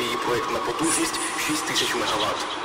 Її проектна потужність 6 тисяч мегаватт.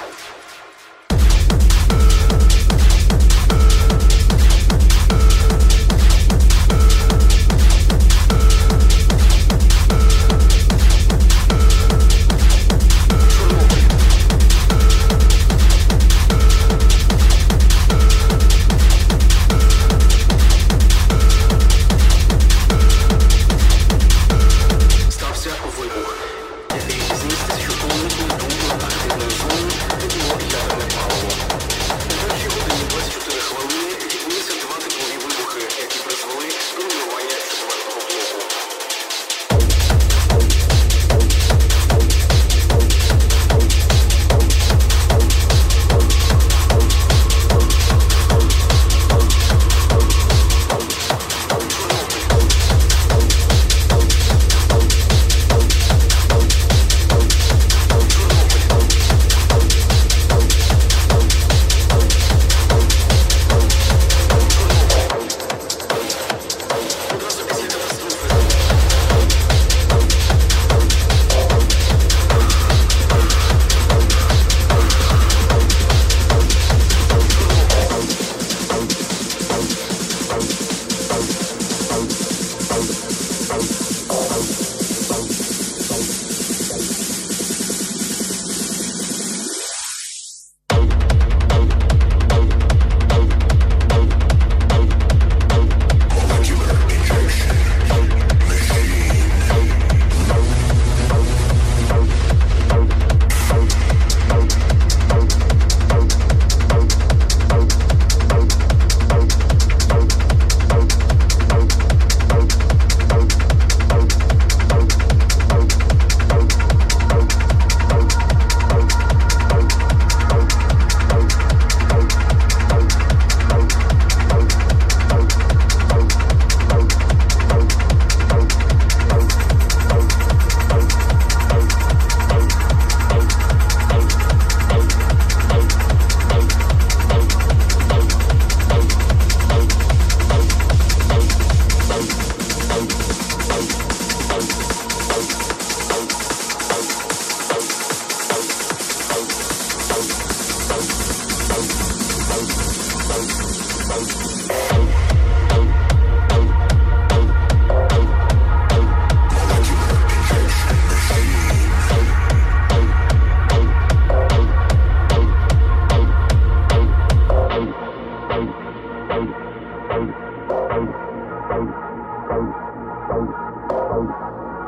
you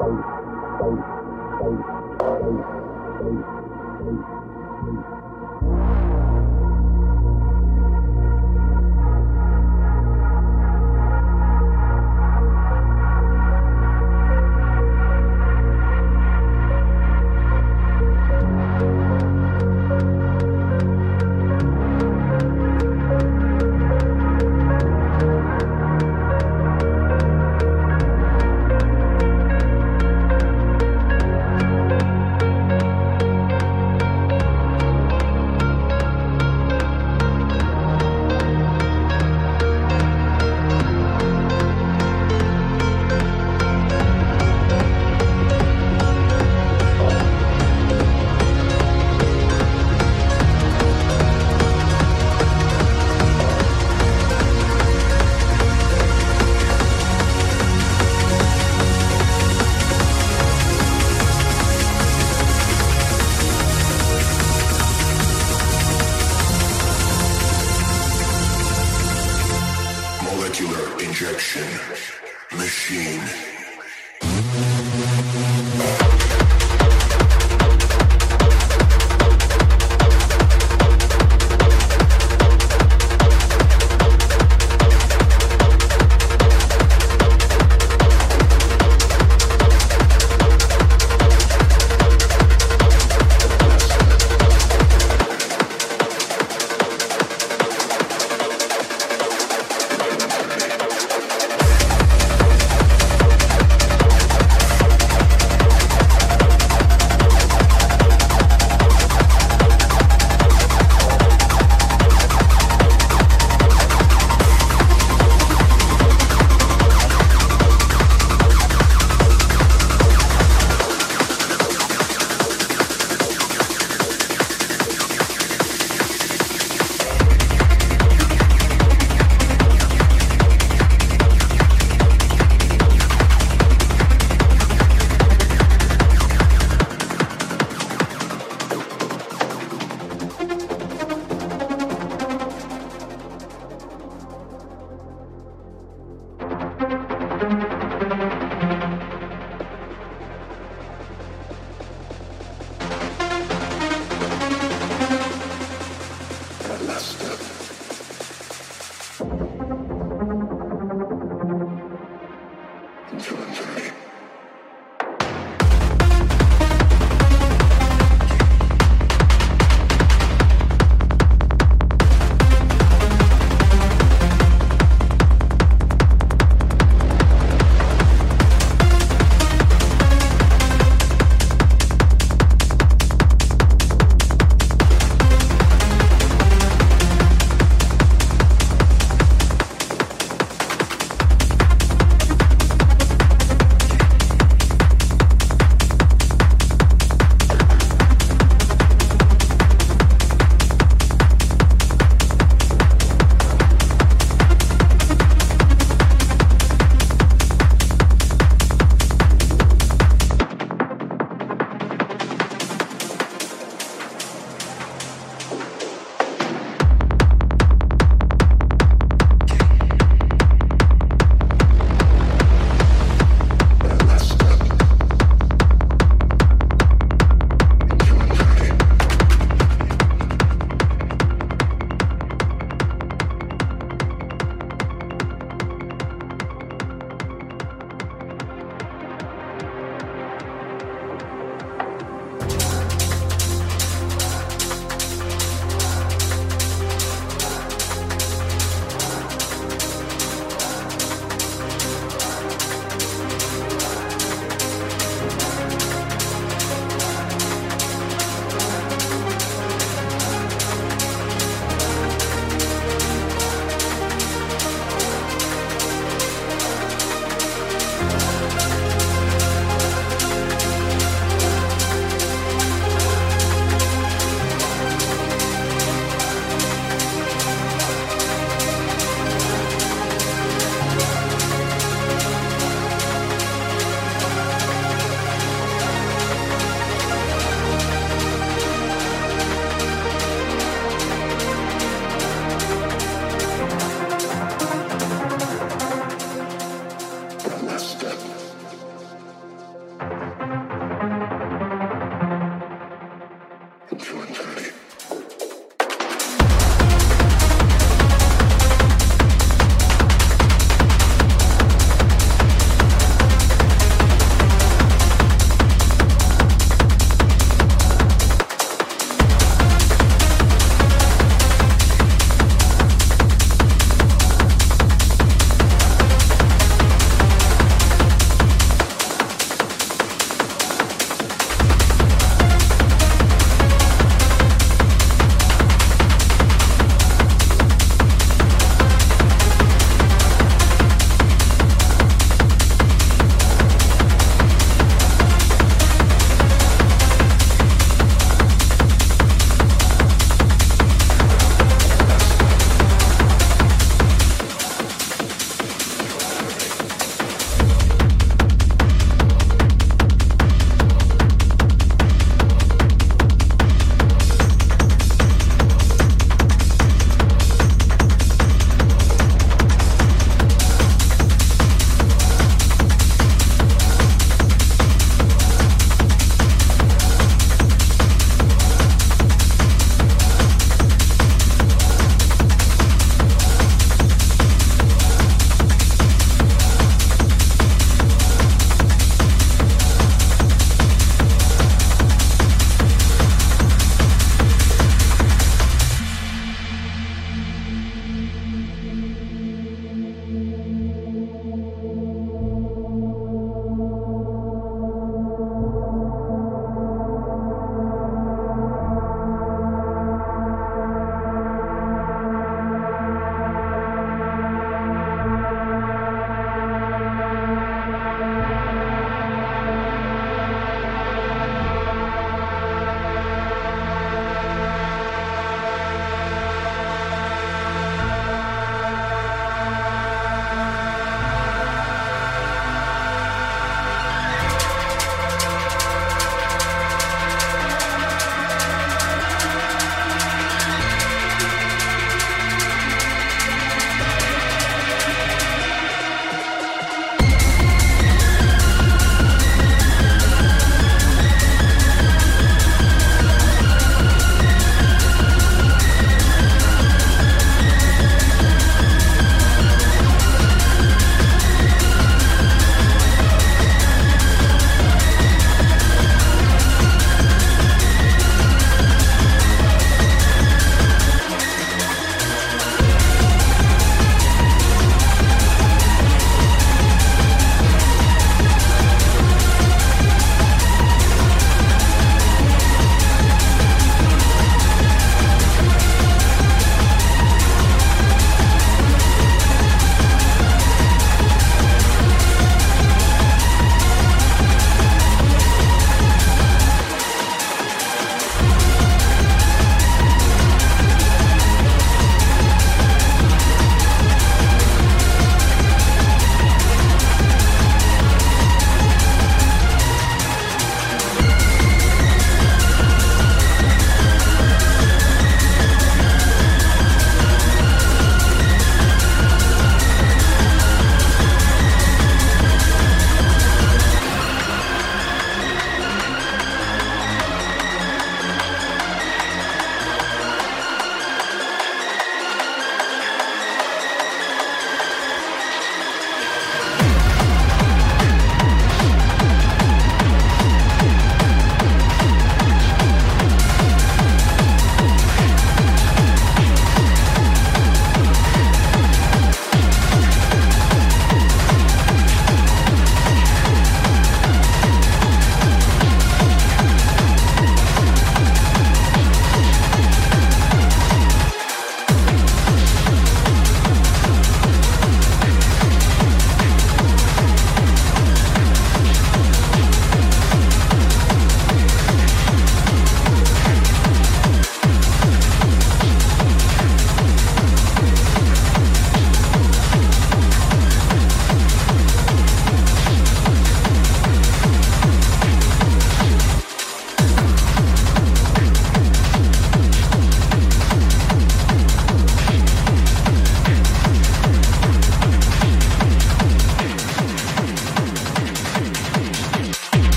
Thank you.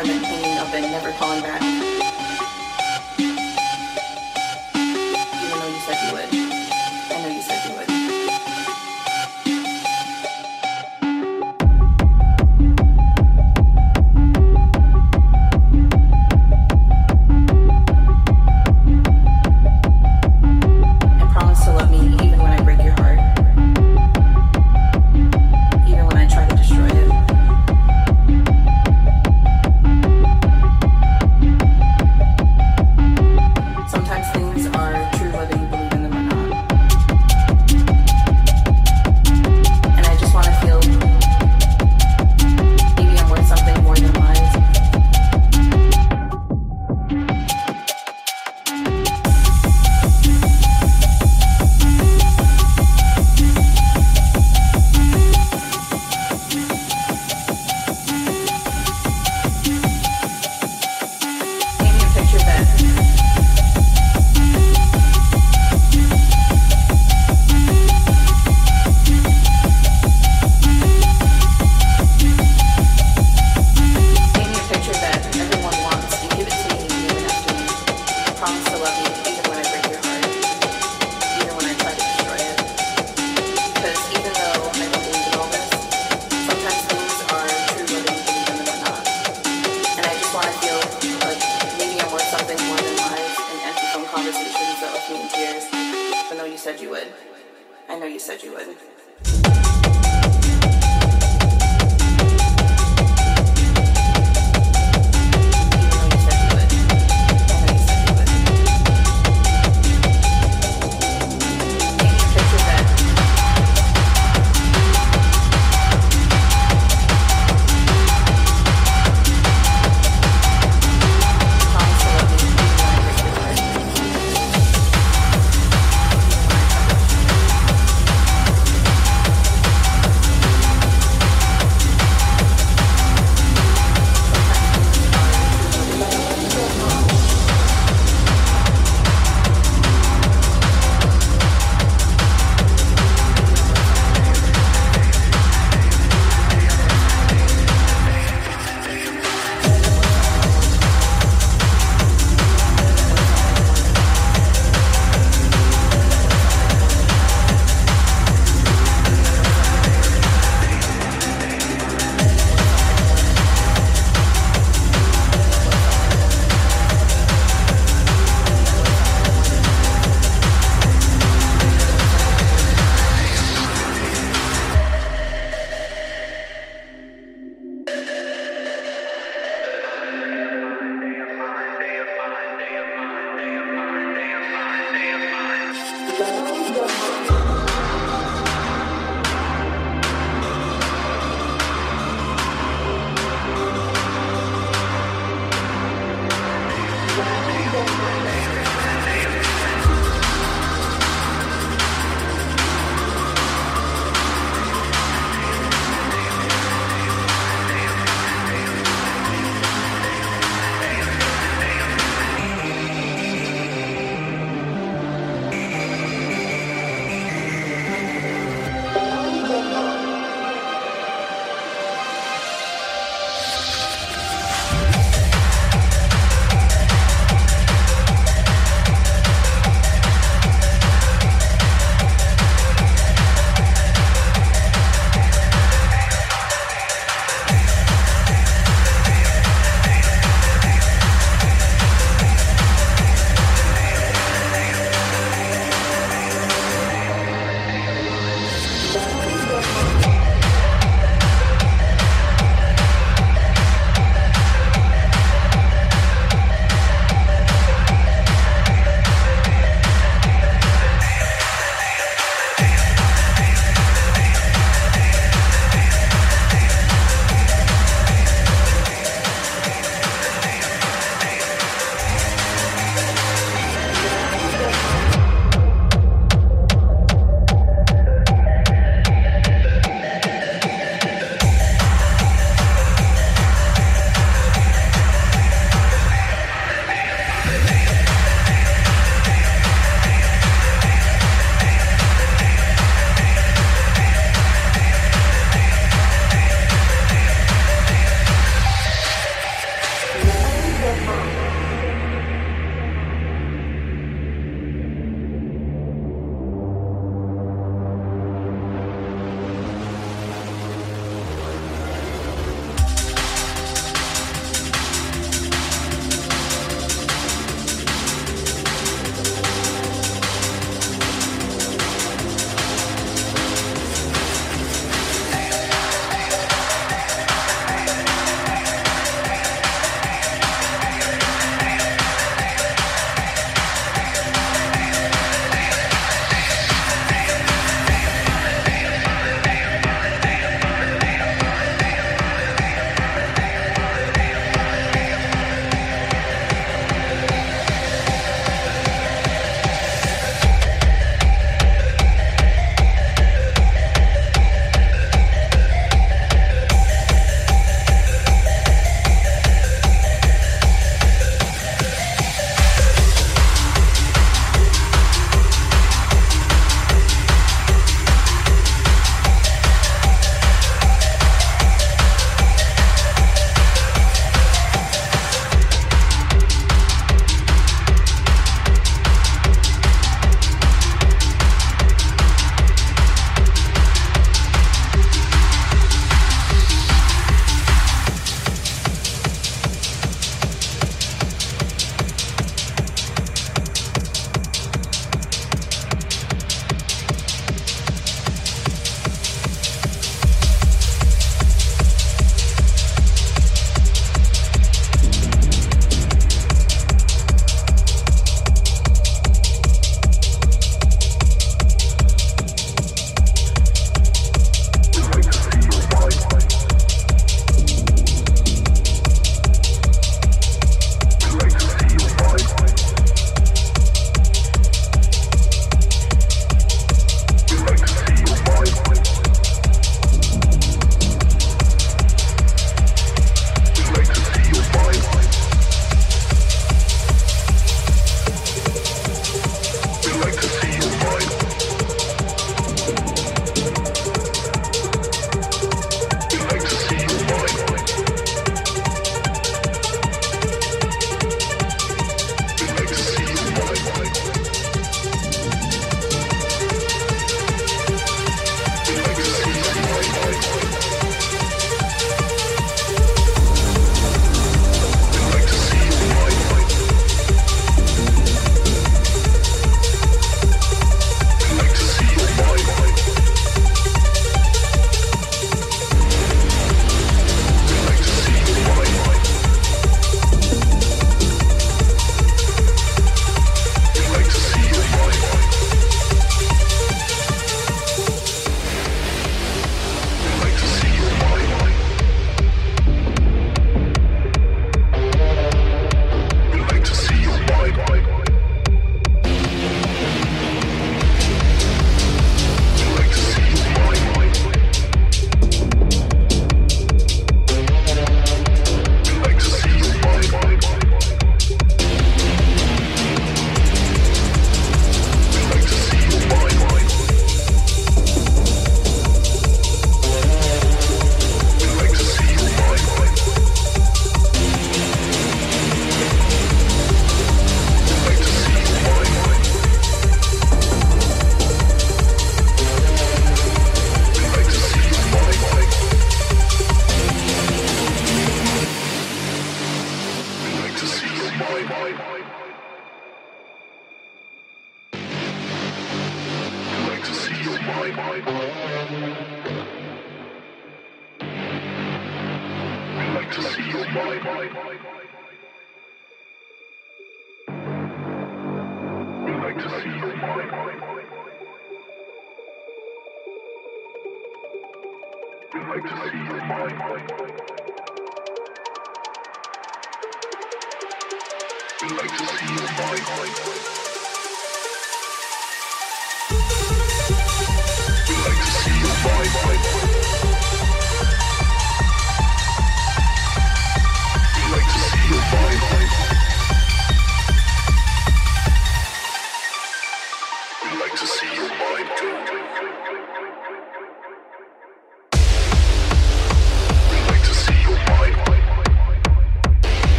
and the pain of it never calling back.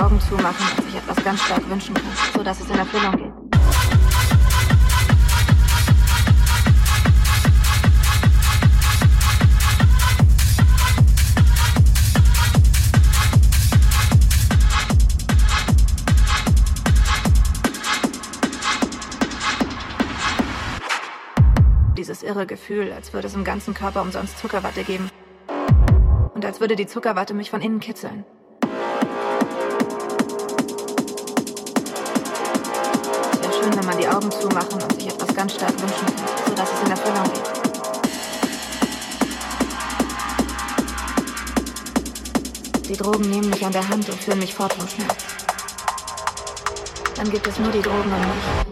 Augen zumachen und sich etwas ganz stark wünschen kann, sodass es in Erfüllung geht. Dieses irre Gefühl, als würde es im ganzen Körper umsonst Zuckerwatte geben. Und als würde die Zuckerwatte mich von innen kitzeln. Schön, wenn man die Augen zumachen und sich etwas ganz stark wünschen könnte, sodass es in Erfüllung geht. Die Drogen nehmen mich an der Hand und führen mich fort vom Schmerz. Dann gibt es nur die Drogen und mich.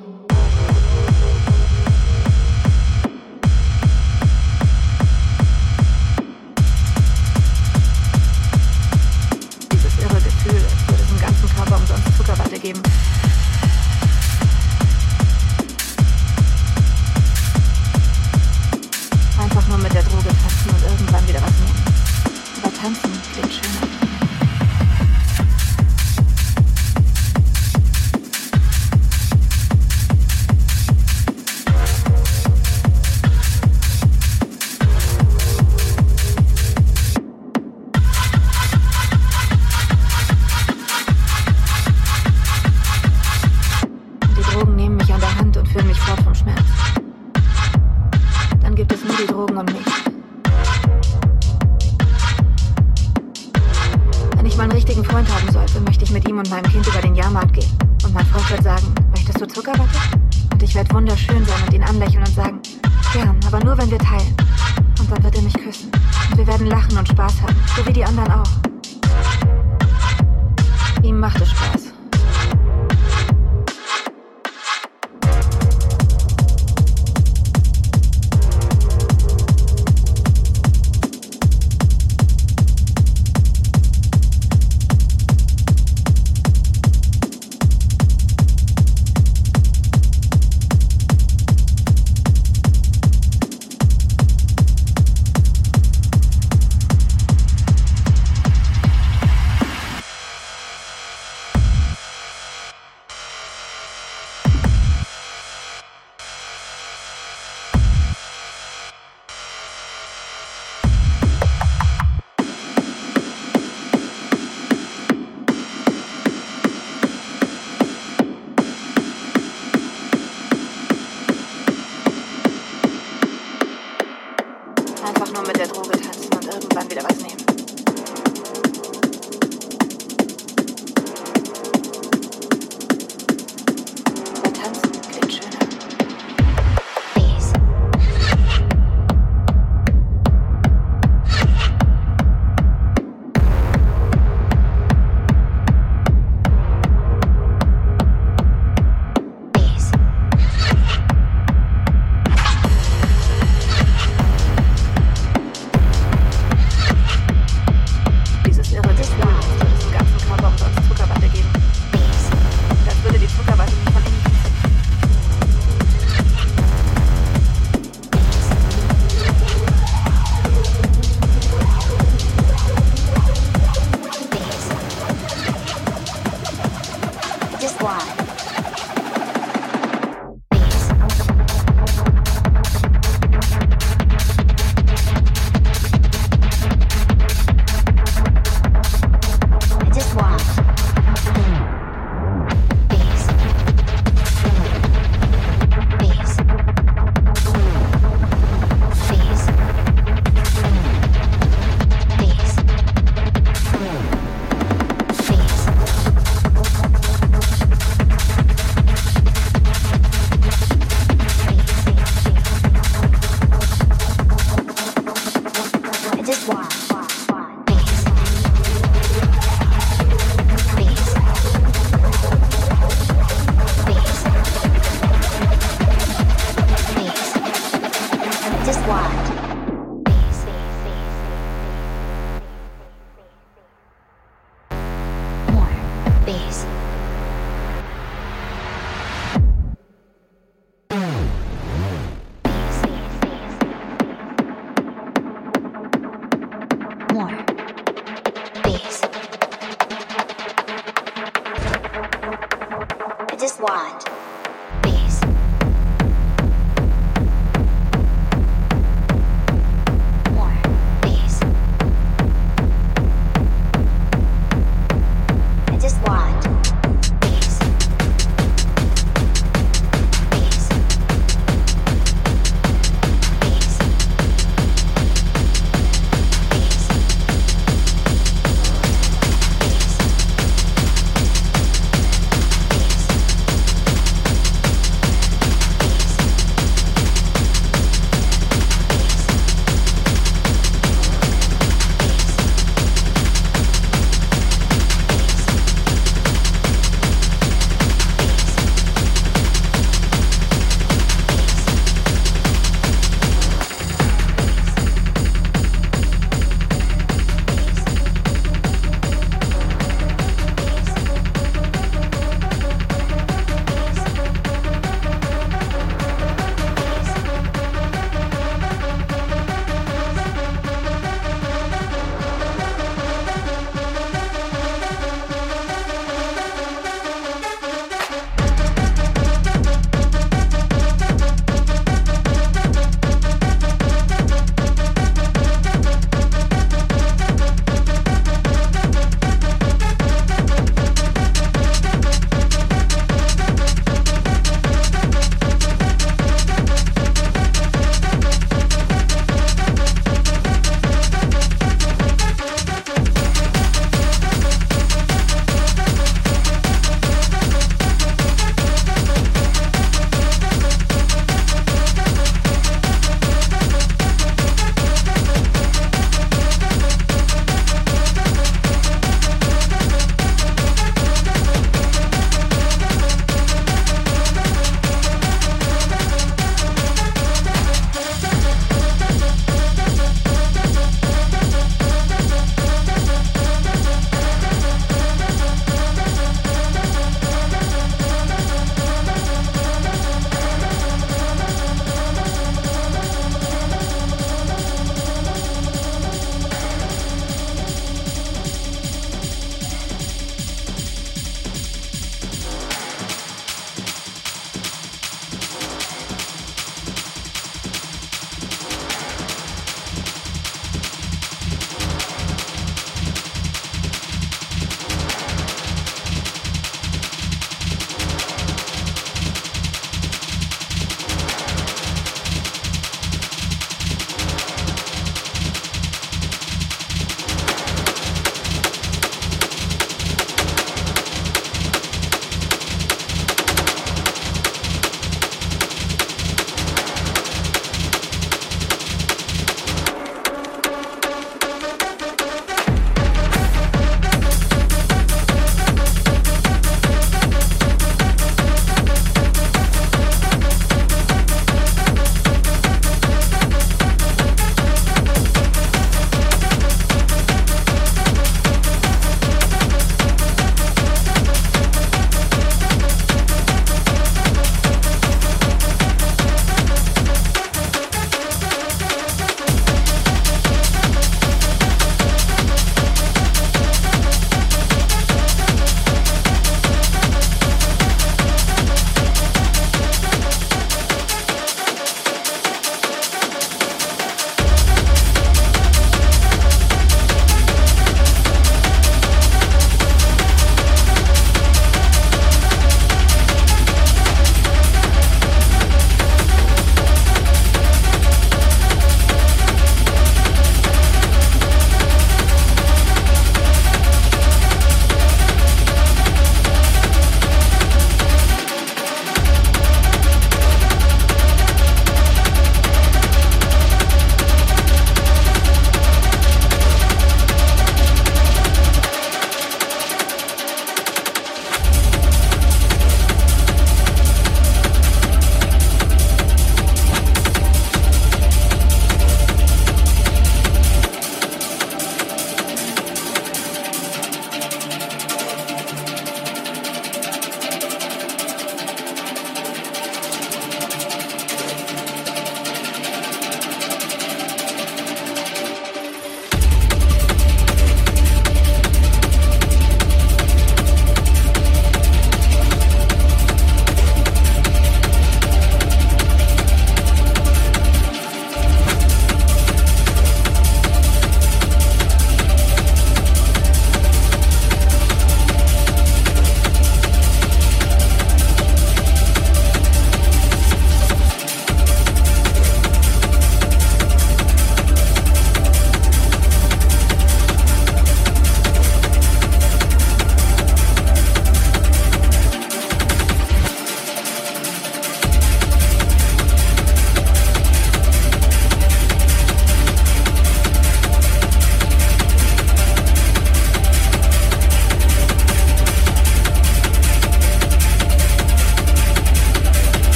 Einfach nur mit der Droge tanzen und irgendwann wieder was nehmen.